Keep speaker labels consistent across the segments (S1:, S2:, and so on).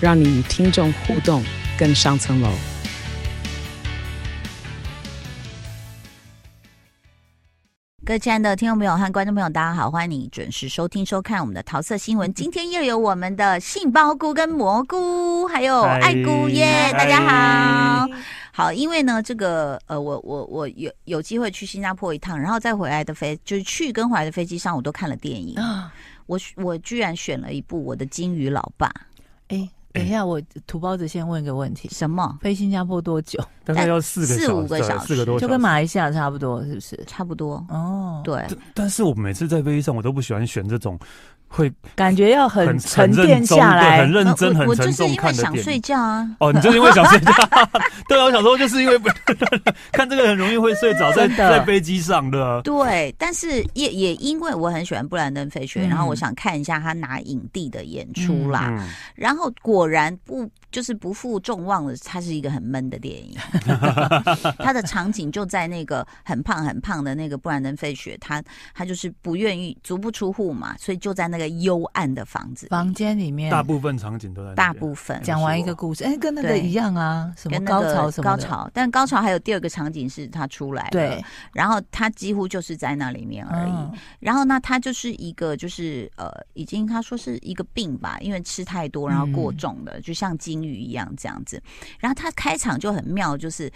S1: 让你与听众互动更上层楼。
S2: 各位亲爱的听众朋友和观众朋友，大家好，欢迎你准时收听收看我们的桃色新闻。今天又有我们的杏鲍菇跟蘑菇，还有爱菇耶，大家好。好，因为呢，这个呃，我我我有有机会去新加坡一趟，然后再回来的飞，就是去跟回来的飞机上，我都看了电影。我我居然选了一部《我的金鱼老爸》。哎。等一下，我土包子先问一个问题：什么？飞新加坡多久？
S3: 大概要四个四五个小时，四个多小时，
S2: 就跟马来西亚差不多，是不是？差不多。哦，对。
S3: 但是我每次在飞机上，我都不喜欢选这种。会
S2: 感觉要很沉淀下来，
S3: 很认真、很沉重看的电影。
S2: 想睡觉啊！
S3: 哦，你就是因为想睡觉？对啊，我想说就是因为 看这个很容易会睡着，在在飞机上的。
S2: 对，但是也也因为我很喜欢布兰登·费雪，然后我想看一下他拿影帝的演出啦。然后果然不就是不负众望的，它是一个很闷的电影。它的场景就在那个很胖很胖的那个布兰登·费雪，他他就是不愿意足不出户嘛，所以就在那个。幽暗的房子，
S4: 房间里面
S3: 大部分场景都在
S2: 大部分
S4: 讲完一个故事，哎，跟那个一样啊，什么高潮什么
S2: 高潮，但高潮还有第二个场景是他出来，对，然后他几乎就是在那里面而已。然后呢，他就是一个就是呃，已经他说是一个病吧，因为吃太多然后过重的，就像鲸鱼一样这样子。然后他开场就很妙，就是。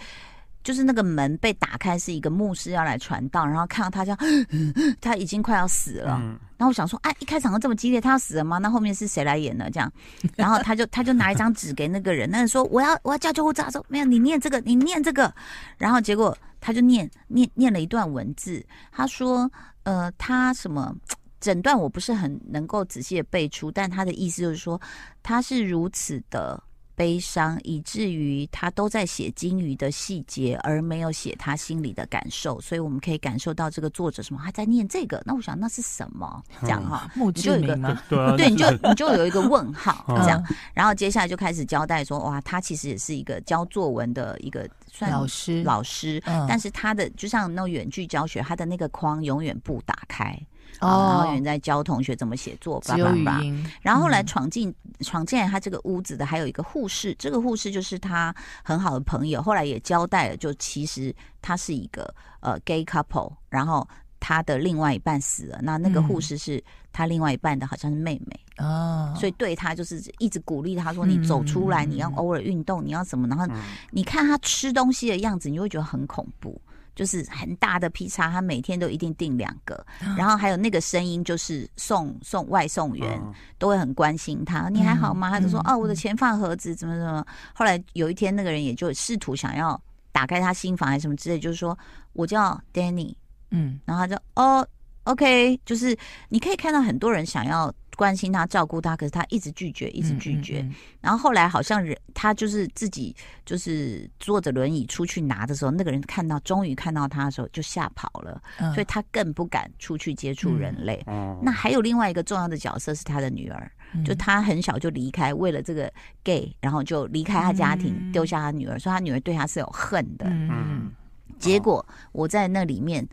S2: 就是那个门被打开，是一个牧师要来传道，然后看到他这样，他已经快要死了。嗯、然后我想说，哎，一开场都这么激烈，他要死了吗？那后面是谁来演呢？这样，然后他就他就拿一张纸给那个人，那人说我要我要叫救护车，他说没有，你念这个，你念这个。然后结果他就念念念了一段文字，他说，呃，他什么诊断我不是很能够仔细的背出，但他的意思就是说，他是如此的。悲伤，以至于他都在写金鱼的细节，而没有写他心里的感受。所以我们可以感受到这个作者什么，他在念这个。那我想那是什么？这样哈，你就有一个 对，你就你就有一个问号这样。然后接下来就开始交代说，哇，他其实也是一个教作文的一个算老师，老师。但是他的就像那种远距教学，他的那个框永远不打开。哦，然后有人在教同学怎么写作，叭叭叭。然后后来闯进闯进来他这个屋子的还有一个护士，这个护士就是他很好的朋友。后来也交代了，就其实他是一个呃 gay couple，然后他的另外一半死了，那那个护士是他另外一半的好像是妹妹哦，所以对他就是一直鼓励他说：“你走出来，你要偶尔运动，你要什么？”然后你看他吃东西的样子，你会觉得很恐怖。就是很大的披萨，他每天都一定订两个，然后还有那个声音，就是送送外送员都会很关心他，你还好吗？他就说哦，我的钱放盒子，怎么怎么。后来有一天，那个人也就试图想要打开他心房还是什么之类，就是说我叫 Danny，嗯，然后他就哦，OK，就是你可以看到很多人想要。关心他，照顾他，可是他一直拒绝，一直拒绝。嗯嗯嗯、然后后来好像人，他就是自己就是坐着轮椅出去拿的时候，那个人看到，终于看到他的时候就吓跑了，嗯、所以他更不敢出去接触人类。嗯、那还有另外一个重要的角色是他的女儿，嗯、就他很小就离开，为了这个 gay，然后就离开他家庭，丢、嗯、下他女儿，所以他女儿对他是有恨的。嗯，结果我在那里面。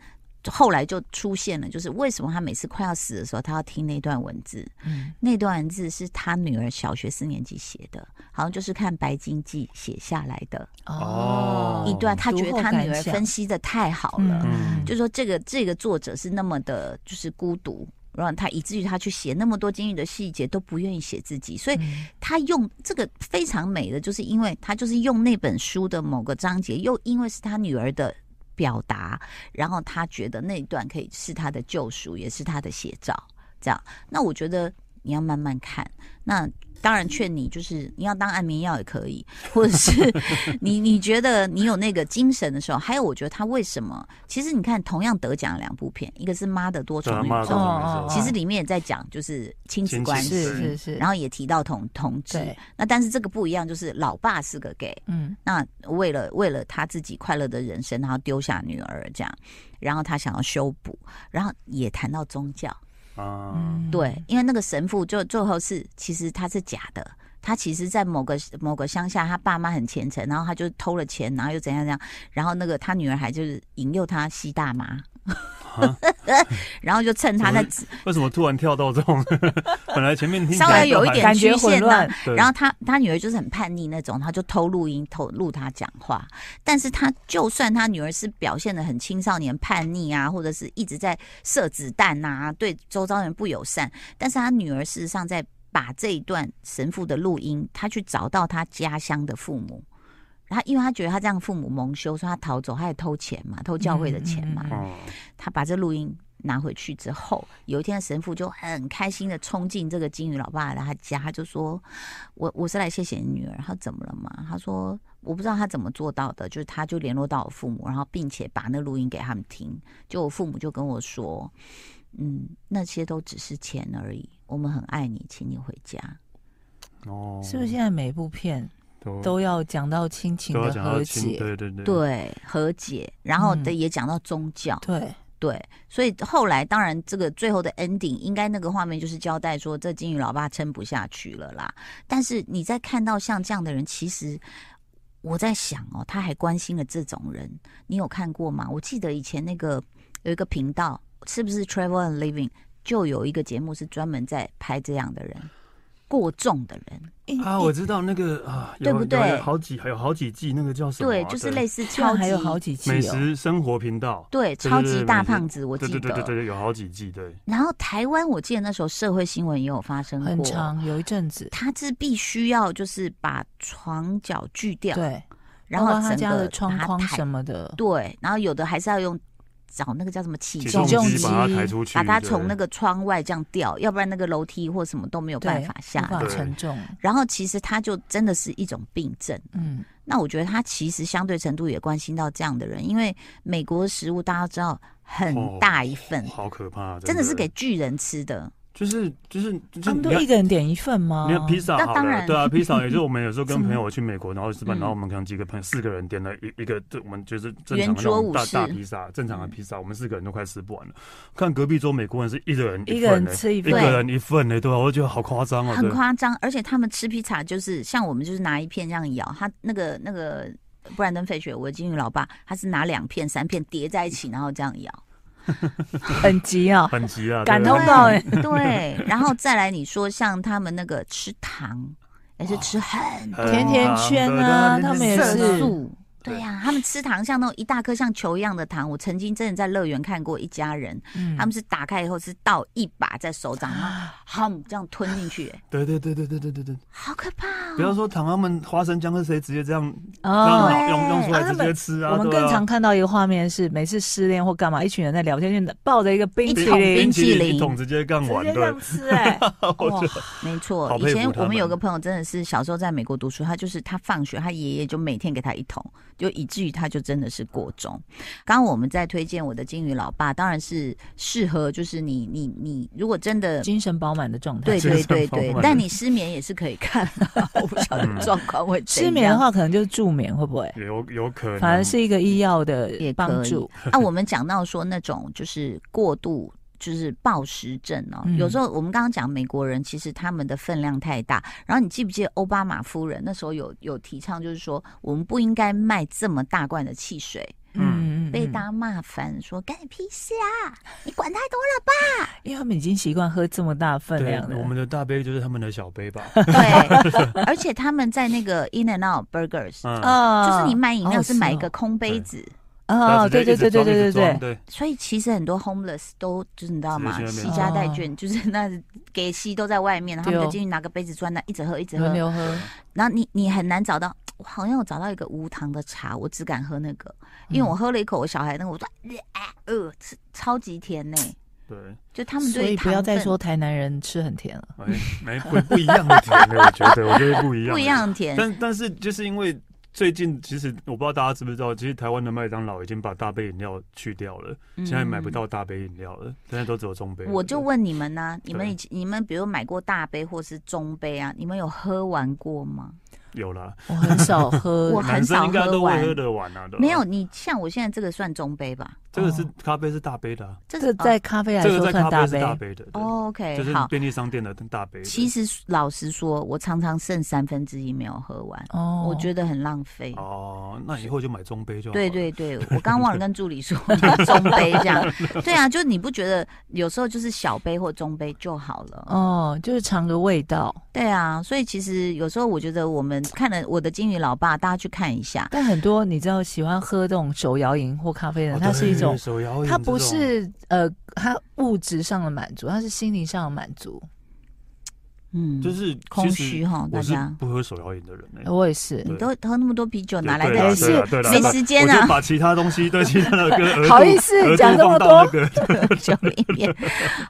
S2: 后来就出现了，就是为什么他每次快要死的时候，他要听那段文字？嗯，那段文字是他女儿小学四年级写的，好像就是看《白鲸记》写下来的哦。一段他觉得他女儿分析的太好了，嗯，就说这个这个作者是那么的，就是孤独，然后他以至于他去写那么多监狱的细节都不愿意写自己，所以他用这个非常美的，就是因为他就是用那本书的某个章节，又因为是他女儿的。表达，然后他觉得那一段可以是他的救赎，也是他的写照。这样，那我觉得你要慢慢看。那当然劝你就是你要当安眠药也可以，或者是你你觉得你有那个精神的时候，还有我觉得他为什么？其实你看同样得奖的两部片，一个是《妈的多重宇宙》，其实里面也在讲就是亲子关系，
S4: 是是是，
S2: 然后也提到同同志。那但是这个不一样，就是老爸是个 gay，嗯，那为了为了他自己快乐的人生，然后丢下女儿这样，然后他想要修补，然后也谈到宗教。啊，对，因为那个神父就最后是，其实他是假的，他其实，在某个某个乡下，他爸妈很虔诚，然后他就偷了钱，然后又怎样怎样，然后那个他女儿还就是引诱他吸大麻。然后就趁他在
S3: 为什么突然跳到这种？本来前面听
S2: 稍微有一点局限的，
S4: 对
S2: 然后他他女儿就是很叛逆那种，他就偷录音偷录他讲话。但是他就算他女儿是表现的很青少年叛逆啊，或者是一直在射子弹啊，对周遭人不友善，但是他女儿事实上在把这一段神父的录音，他去找到他家乡的父母。他因为他觉得他这样父母蒙羞，说他逃走，他也偷钱嘛，偷教会的钱嘛。嗯嗯嗯、他把这录音拿回去之后，有一天神父就很开心的冲进这个金鱼老爸来他家，他就说：“我我是来谢谢你女儿。”他怎么了嘛？他说：“我不知道他怎么做到的，就是他就联络到我父母，然后并且把那录音给他们听。就我父母就跟我说：‘嗯，那些都只是钱而已，我们很爱你，请你回家。’
S4: 哦，是不是现在每部片？”都要讲到亲情的和解，
S3: 对对对，
S2: 对和解，然后的也讲到宗教，
S4: 嗯、对
S2: 对，所以后来当然这个最后的 ending 应该那个画面就是交代说这金鱼老爸撑不下去了啦。但是你在看到像这样的人，其实我在想哦，他还关心了这种人，你有看过吗？我记得以前那个有一个频道，是不是 Travel and Living 就有一个节目是专门在拍这样的人。过重的人
S3: 啊，我知道那个啊，
S2: 对不对？
S3: 好几还有好几季，那个叫什么？
S2: 对，就是类似超级
S4: 还有好几季
S3: 美食生活频道，
S2: 对，超级大胖子，我记得，
S3: 对对对对，有好几季，对。
S2: 然后台湾，我记得那时候社会新闻也有发生过，
S4: 很长有一阵子，
S2: 他是必须要就是把床脚锯掉，
S4: 对，
S2: 然后
S4: 他家的窗框什么的，
S2: 对，然后有的还是要用。找那个叫什么起
S3: 重机把它抬出去，
S2: 把它从那个窗外这样吊，要不然那个楼梯或什么都没有办法下来，
S4: 沉重。
S2: 然后其实它就真的是一种病症。嗯，那我觉得它其实相对程度也关心到这样的人，因为美国食物大家知道很大一份，
S3: 好可怕，
S2: 真的是给巨人吃的。
S3: 就是就是，
S4: 他们都一个人点一份吗？
S3: 你看披萨好了，对啊，披萨也是我们有时候跟 朋友去美国，然后吃饭，然后我们可能几个朋友四个人点了一一个，这我们就是正常的那种大大披萨，正常的披萨，我们四个人都快吃不完了。看隔壁桌美国人是一个人
S4: 一个人吃一份，
S3: 一个人一份呢，对啊，我觉得好夸张啊，
S2: 很夸张。而且他们吃披萨就是像我们就是拿一片这样咬，他那个那个布兰登·费雪，我的金鱼老爸，他是拿两片三片叠在一起，然后这样咬。
S4: 很急啊，
S3: 很急啊，
S4: 感通到哎，
S2: 对，然后再来你说像他们那个吃糖，也是吃很
S4: 甜甜圈啊，他们也是。
S2: 对呀、啊，他们吃糖像那种一大颗像球一样的糖。我曾经真的在乐园看过一家人，嗯、他们是打开以后是倒一把在手掌上，好 这样吞进去。
S3: 对对对对对对对对，
S2: 好可怕、哦！
S3: 不要说糖，他们花生酱是谁直接这样哦，用用出来直接吃啊。
S4: 我们更常看到一个画面是，每次失恋或干嘛，一群人在聊天，就抱着一个冰淇淋，
S2: 冰淇淋
S3: 一桶直接干完，
S4: 对，吃哎，
S2: 哇，没错。以前我们有个朋友真的是小时候在美国读书，他就是他放学，他爷爷就每天给他一桶。就以至于他就真的是过重。刚刚我们在推荐我的金鱼老爸，当然是适合就是你你你如果真的
S4: 精神饱满的状态，
S2: 对对对对。但你失眠也是可以看，我不晓得状况会
S4: 失眠的话，可能就是助眠会不会？
S3: 有有可能，
S4: 反而是一个医药的帮助。
S2: 啊，我们讲到说那种就是过度。就是暴食症哦，有时候我们刚刚讲美国人其实他们的分量太大，然后你记不记得奥巴马夫人那时候有有提倡，就是说我们不应该卖这么大罐的汽水，嗯，被大家骂烦，说干你屁事啊，你管太多了吧？
S4: 因为他们已经习惯喝这么大分量
S3: 了，我们的大杯就是他们的小杯吧？
S2: 对，而且他们在那个 In and Out Burgers，嗯，就是你买饮料是买一个空杯子。
S4: 哦，对对对对对对对，
S2: 所以其实很多 homeless 都就是你知道吗？携家带眷，就是那给息都在外面，他们就进去拿个杯子装，那一直喝一直喝，轮流喝。然后你你很难找到，我好像我找到一个无糖的茶，我只敢喝那个，因为我喝了一口，我小孩那个我说，呃，超级甜呢。
S3: 对，
S2: 就他们
S4: 所以不要再说台南人吃很甜了，
S3: 没不不一样的甜的，我觉得我觉得不一样，
S2: 不一样的甜。
S3: 但但是就是因为最近其实我不知道大家知不知道，其实台湾的麦当劳已经把大杯饮料去掉了，现在买不到大杯饮料了，现在都只有中杯。
S2: 我就问你们呢，你们以前你们比如买过大杯或是中杯啊，你们有喝完过吗？
S3: 有啦，
S4: 我很少喝，
S2: 我很少喝完，
S3: 喝得完啊。
S2: 没有，你像我现在这个算中杯吧？
S3: 这个是咖啡是大杯的，
S4: 这个在咖啡来说算大杯
S3: 的。
S2: OK，
S3: 就是便利商店的大杯。
S2: 其实老实说，我常常剩三分之一没有喝完，哦，我觉得很浪费。
S3: 哦，那以后就买中杯就好。
S2: 对对对，我 刚忘了跟助理说中杯这样。对啊，就你不觉得有时候就是小杯或中杯就好了？
S4: 哦，就是尝个味道。
S2: 对啊，所以其实有时候我觉得我们。看了我的金鱼老爸，大家去看一下。
S4: 但很多你知道喜欢喝这种手摇饮或咖啡的，它是一种手摇饮，它不是呃，它物质上的满足，它是心灵上的满足。
S2: 嗯，
S3: 就是
S2: 空虚哈，大家
S3: 不喝手摇饮的人呢，
S4: 我也是。
S2: 你都喝那么多啤酒，哪来的？
S4: 是
S2: 没时间啊，
S3: 把其他东西对其他的歌
S4: 好意思讲这么
S2: 多，讲一遍。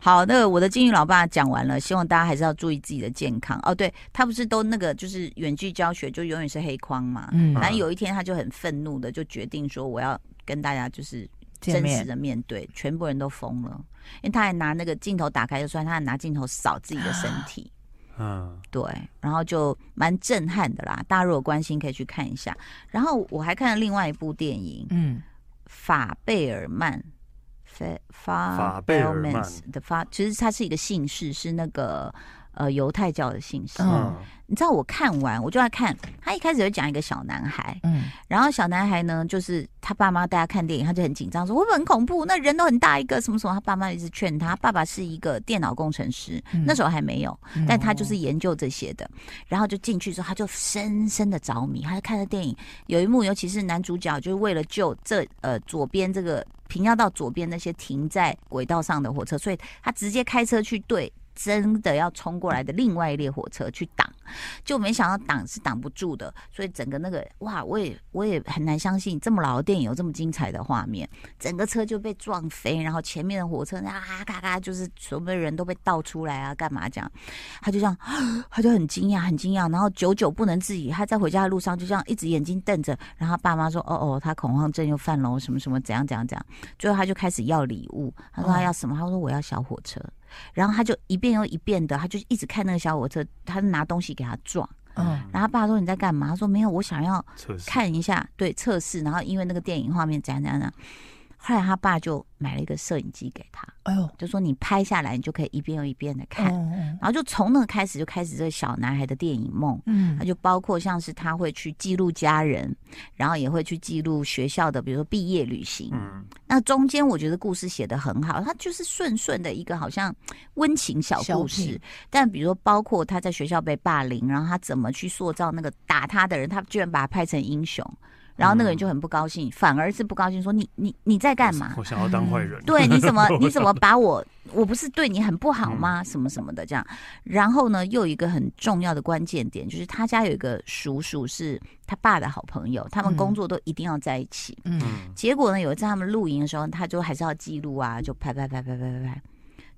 S2: 好，那个我的金鱼老爸讲完了，希望大家还是要注意自己的健康哦。对，他不是都那个就是远距教学，就永远是黑框嘛。嗯，反正有一天他就很愤怒的就决定说，我要跟大家就是真实的面对，全部人都疯了，因为他还拿那个镜头打开就算，他还拿镜头扫自己的身体。嗯，对，然后就蛮震撼的啦。大家如果关心，可以去看一下。然后我还看了另外一部电影，嗯，法贝尔曼，法
S3: 法贝尔曼
S2: 的法，其实它是一个姓氏，是那个。呃，犹太教的信息，嗯，你知道我看完，我就在看，他一开始就讲一个小男孩，嗯，然后小男孩呢，就是他爸妈带他看电影，他就很紧张，说会不会很恐怖？那人都很大一个，什么什么？他爸妈一直劝他，爸爸是一个电脑工程师，嗯、那时候还没有，但他就是研究这些的，然后就进去之后，他就深深的着迷，他就看了电影，有一幕，尤其是男主角就是为了救这呃左边这个平要到左边那些停在轨道上的火车，所以他直接开车去对。真的要冲过来的另外一列火车去挡，就没想到挡是挡不住的，所以整个那个哇，我也我也很难相信这么老的电影有这么精彩的画面，整个车就被撞飞，然后前面的火车啊咔咔，就是所有的人都被倒出来啊，干嘛这样？他就这样，他就很惊讶，很惊讶，然后久久不能自已，他在回家的路上就这样一直眼睛瞪着，然后他爸妈说：“哦哦，他恐慌症又犯了，什么什么怎样怎样怎样。”最后他就开始要礼物，他说他要什么？他说我要小火车。然后他就一遍又一遍的，他就一直看那个小火车，他拿东西给他撞。嗯，然后他爸说，你在干嘛？他说没有，我想要看一下，对，测试。然后因为那个电影画面怎样怎样的。后来他爸就买了一个摄影机给他，哎呦，就说你拍下来，你就可以一遍又一遍的看。然后就从那个开始就开始这个小男孩的电影梦。嗯，他就包括像是他会去记录家人，然后也会去记录学校的，比如说毕业旅行。嗯，那中间我觉得故事写得很好，他就是顺顺的一个好像温情小故事。但比如说包括他在学校被霸凌，然后他怎么去塑造那个打他的人，他居然把他拍成英雄。然后那个人就很不高兴，嗯、反而是不高兴，说你你你在干嘛？
S3: 我想要当坏人。
S2: 对，你怎么 你怎么把我？我不是对你很不好吗？嗯、什么什么的这样。然后呢，又有一个很重要的关键点，就是他家有一个叔叔是他爸的好朋友，他们工作都一定要在一起。嗯。结果呢，有一次他们露营的时候，他就还是要记录啊，就拍拍拍拍拍拍拍。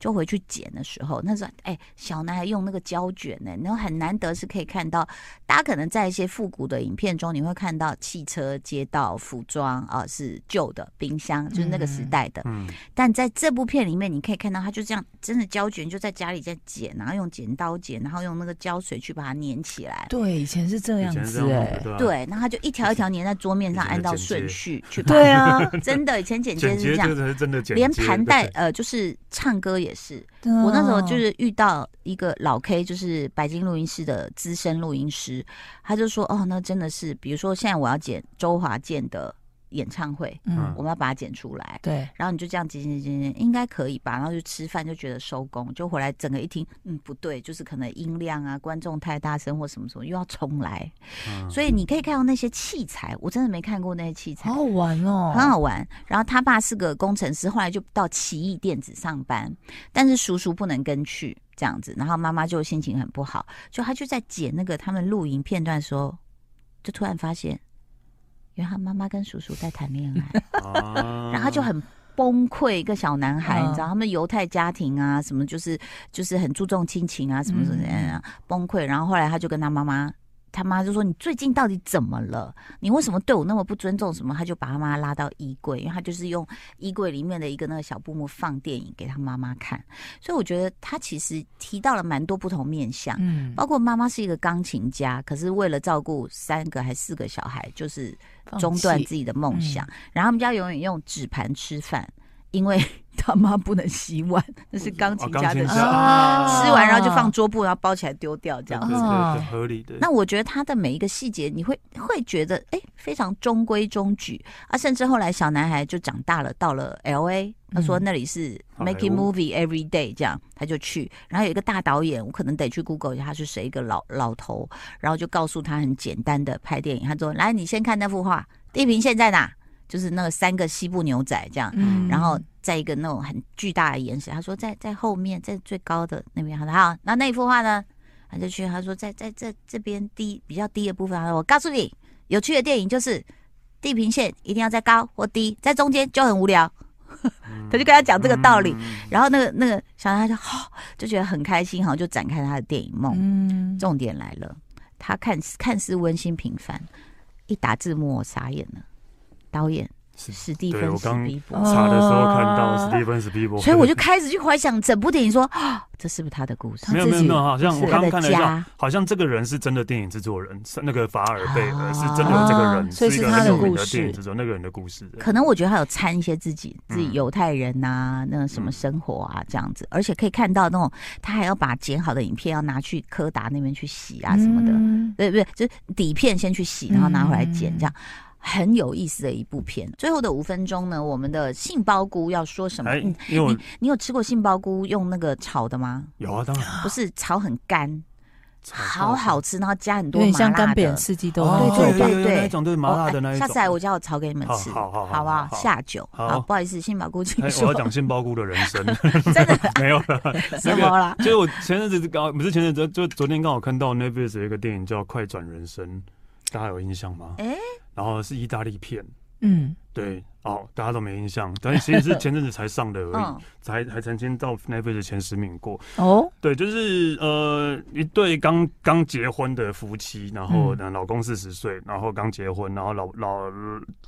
S2: 就回去捡的时候，那时候哎，小男孩用那个胶卷呢，然后很难得是可以看到。大家可能在一些复古的影片中，你会看到汽车、街道、服装啊，是旧的冰箱，就是那个时代的。嗯。但在这部片里面，你可以看到他就这样，真的胶卷就在家里在剪，然后用剪刀剪，然后用那个胶水去把它粘起来。
S4: 对，以前是这样子哎。
S2: 对，然后他就一条一条粘在桌面上，按照顺序去。对啊，真的，以前剪接是这样。真的连盘带呃，就是唱歌也。是我那时候就是遇到一个老 K，就是白金录音室的资深录音师，他就说：“哦，那真的是，比如说现在我要剪周华健的。”演唱会，嗯，我们要把它剪出来，对，然后你就这样剪剪剪剪，应该可以吧？然后就吃饭，就觉得收工，就回来整个一听，嗯，不对，就是可能音量啊，观众太大声或什么什么，又要重来。嗯，所以你可以看到那些器材，我真的没看过那些器材，
S4: 好好玩哦，
S2: 很好玩。然后他爸是个工程师，后来就到奇异电子上班，但是叔叔不能跟去这样子，然后妈妈就心情很不好，就他就在剪那个他们录影片段的时候，就突然发现。因为他妈妈跟叔叔在谈恋爱，然后他就很崩溃，一个小男孩，你知道他们犹太家庭啊，什么就是就是很注重亲情啊，什么什么样崩溃，然后后来他就跟他妈妈。他妈就说：“你最近到底怎么了？你为什么对我那么不尊重？什么？”他就把他妈拉到衣柜，因为他就是用衣柜里面的一个那个小布幕放电影给他妈妈看。所以我觉得他其实提到了蛮多不同面相，嗯，包括妈妈是一个钢琴家，可是为了照顾三个还四个小孩，就是中断自己的梦想。然后他们家永远用纸盘吃饭，因为。他妈不能洗碗，那是钢琴家的事。吃完然后就放桌布，然后包起来丢掉，这样子。
S3: 对对对，合理的。
S2: 那我觉得他的每一个细节，你会会觉得哎，非常中规中矩啊。甚至后来小男孩就长大了，到了 LA，他说那里是 making movie every day，这样他就去。然后有一个大导演，我可能得去 Google 一下他是谁，一个老老头，然后就告诉他很简单的拍电影。他说：“来，你先看那幅画，地平线在哪？”就是那个三个西部牛仔这样，嗯、然后在一个那种很巨大的岩石，他说在在后面，在最高的那边。他说好，那那幅画呢？他就去，他说在在这这边低比较低的部分。他说我告诉你，有趣的电影就是地平线一定要在高或低，在中间就很无聊。嗯、他就跟他讲这个道理，嗯、然后那个那个小男孩就好，就觉得很开心，好像就展开他的电影梦。嗯，重点来了，他看看似温馨平凡，一打字幕我傻眼了。导演是史蒂芬史匹柏，
S3: 查的时候看到史蒂芬史匹柏，
S2: 所以我就开始去怀想整部电影，说啊，这是不是他的故事？
S3: 没有没有没有，好像我刚刚看了一下，好像这个人是真的电影制作人，是那个法尔贝尔是真的有这个人，
S4: 所以是他的故事，
S3: 制作那个人的故事。
S2: 可能我觉得他有掺一些自己自己犹太人呐，那什么生活啊这样子，而且可以看到那种他还要把剪好的影片要拿去柯达那边去洗啊什么的，对不对？就是底片先去洗，然后拿回来剪这样。很有意思的一部片。最后的五分钟呢，我们的杏鲍菇要说什么？哎、你你，你有吃过杏鲍菇用那个炒的吗？
S3: 有啊，当然
S2: 不是炒很干，好好吃，然后加很多麻辣的，
S4: 像干煸四季豆，
S2: 对对对对，
S3: 那种对麻辣的那一种。
S2: 下次来我家我炒给你们吃，好好好不好？下酒，好，不好意思，杏鲍菇请说。
S3: 我要讲杏鲍菇的人生，
S2: 真的
S3: 没有了，什么了？就是我前阵子刚不是前阵子，就昨天刚好看到 Netflix 有一个电影叫《快转人生》，大家有印象吗？哎。然后是意大利片，嗯，对。哦，大家都没印象，但其实是 前阵子才上的而已，哦、才还曾经到 Netflix 前十名过。哦，对，就是呃一对刚刚结婚的夫妻，然后呢老公四十岁，然后刚结婚，然后老老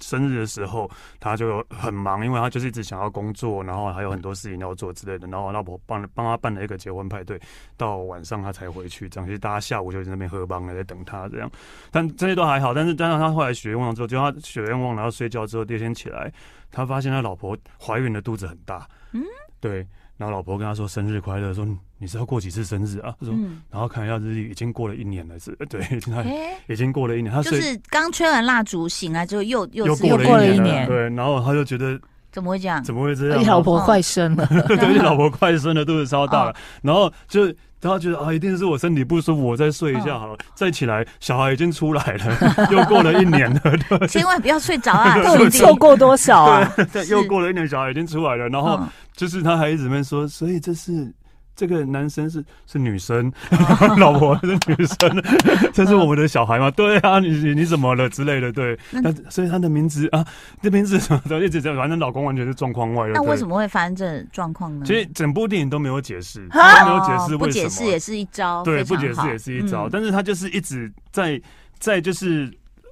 S3: 生日的时候他就很忙，因为他就是一直想要工作，然后还有很多事情要做之类的，然后老婆帮帮他办了一个结婚派对，到晚上他才回去，这样其实大家下午就在那边喝帮了，在等他这样，但这些都还好，但是加上他后来许愿忘了之后，就他许愿忘了，然后睡觉之后第二天起来。他发现他老婆怀孕的肚子很大，嗯，对，然后老婆跟他说生日快乐，说你是要过几次生日啊？他说，嗯、然后看一下日历，已经过了一年了，是，对，他已经过了一年，他
S2: 就是刚吹完蜡烛醒来之后又又
S3: 又过了一年，对，然后他就觉得
S2: 怎么会这样？
S3: 怎么会这样？
S4: 你老婆快生了，
S3: 对，你 老婆快生了，肚子超大了，然后就。然后觉得啊，一定是我身体不舒服，我再睡一下好了，哦、再起来，小孩已经出来了，又过了一年了，
S2: 千万不要睡着啊！
S4: 到底错过多少啊？
S3: 对，又过了一年，小孩已经出来了，然后就是他还一直在说，所以这是。这个男生是是女生，老婆是女生，这是我们的小孩吗？对啊，你你你怎么了之类的？对，那所以他的名字啊，这名字什么的一直在，反正老公完全是状况外。
S2: 那为什么会发生这状况呢？
S3: 其实整部电影都没有解释，都没有解释
S2: 不解释也是一招，
S3: 对，不解释也是一招，但是他就是一直在在就是。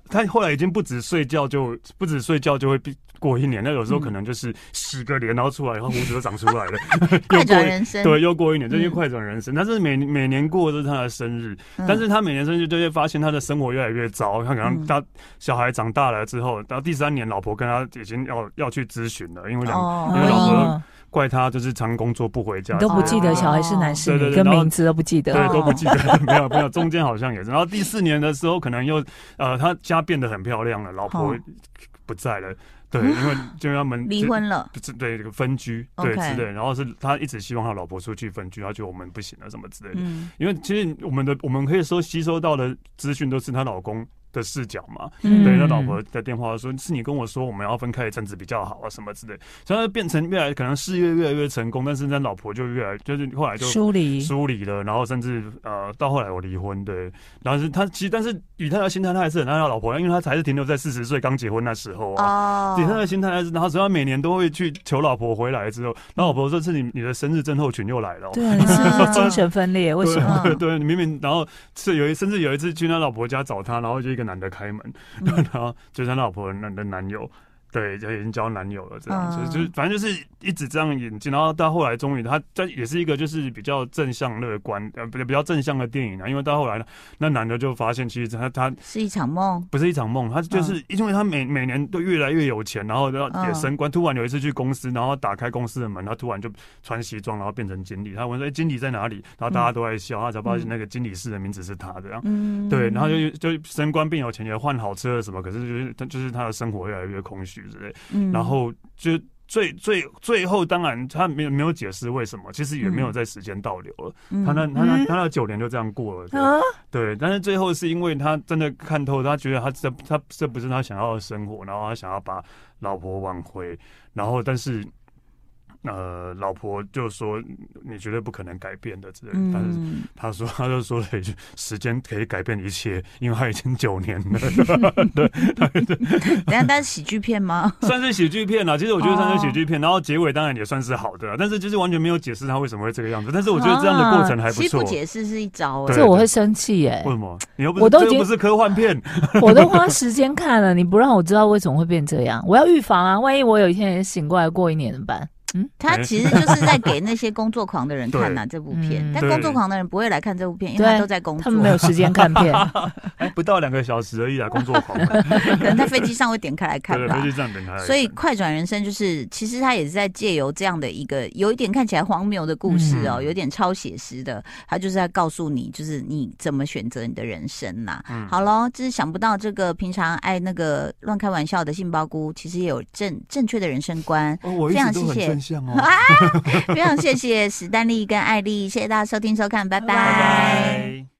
S3: 他后来已经不止睡觉就不止睡觉就会过一年，那有时候可能就是洗个脸然后出来，然后胡子都长出来了。
S2: 快转人生，
S3: 对，又过一年，这就快转人生。但是每每年过的都是他的生日，但是他每年生日就会发现他的生活越来越糟。他可能他小孩长大了之后，到第三年，老婆跟他已经要要去咨询了，因为两因为老婆。怪他就是常工作不回家，
S4: 都不记得小孩是男是女，跟名字都不记得，
S3: 对，都不记得，没有没有，中间好像也是。然后第四年的时候，可能又呃，他家变得很漂亮了，老婆不在了，对，因为就他们
S2: 离婚了，
S3: 对这个分居，对之类。然后是他一直希望他老婆出去分居，他觉得我们不行了什么之类的。因为其实我们的我们可以说吸收到的资讯都是她老公的视角嘛。嗯、对，他老婆的电话说：“是你跟我说我们要分开一阵子比较好啊，什么之类。”所以他变成越来可能事业越来越成功，但是他老婆就越来就是后来就
S4: 疏离
S3: 疏离了，然后甚至呃到后来我离婚。对，然后是他其实但是以他的心态，他还是很爱他老婆，因为他还是停留在四十岁刚结婚那时候啊。以、哦、他的心态还是，然后只要每年都会去求老婆回来之后，那老婆说：“是你你的生日症候群又来了。”
S4: 对，精神分裂，为什
S3: 么？对，明明然后是有一甚至有一次去他老婆家找他，然后就一个男的开门，嗯、然后就是他老婆的男的男友。对，就已经交男友了，这样子，嗯、就是反正就是一直这样演进，然后到后来终于他这也是一个就是比较正向乐观呃比比较正向的电影啊，因为到后来呢，那男的就发现其实他他
S2: 是一场梦，
S3: 不是一场梦，他就是因为他每每年都越来越有钱，然后也升官，嗯、突然有一次去公司，然后打开公司的门，他突然就穿西装，然后变成经理，他问说哎经理在哪里？然后大家都在笑，他才发现那个经理室的名字是他的，这样，嗯，对，然后就就升官变有钱，也换好车什么，可是就是他就是他的生活越来越空虚之类，嗯，然后。然后就最最最后，当然他没有没有解释为什么，其实也没有在时间倒流了。嗯、他那他那他那九年就这样过了，对，啊、对。但是最后是因为他真的看透，他觉得他这他这不是他想要的生活，然后他想要把老婆挽回，然后但是。呃，老婆就说你绝对不可能改变的之类，嗯、但是他说他就说了一句时间可以改变一切，因为他已经九年了。对，对
S2: 等下，但是喜剧片吗？
S3: 算是喜剧片啊，其实我觉得算是喜剧片，然后结尾当然也算是好的，但是就是完全没有解释他为什么会这个样子。但是我觉得这样的过程还不错。
S2: 不解释是一招，
S4: 这我会生气耶。
S3: 为什么？你又不是我都已经不是科幻片，
S4: 我都花时间看了，你不让我知道为什么会变这样，我要预防啊！万一我有一天也醒过来过一年怎么办？
S2: 嗯，他其实就是在给那些工作狂的人看呐，这部片。但工作狂的人不会来看这部片，因为他都在工作，
S4: 他们没有时间看片。
S3: 不到两个小时而已啊，工作狂。
S2: 可能在飞机上会点开来看吧。飞机上点开。所以快转人生就是，其实他也是在借由这样的一个有一点看起来荒谬的故事哦，有点超写实的，他就是在告诉你，就是你怎么选择你的人生呐。好喽，就是想不到这个平常爱那个乱开玩笑的杏鲍菇，其实也有正正确的人生观。非常谢谢。啊，非常谢谢史丹利跟艾丽，谢谢大家收听收看，拜拜。拜拜。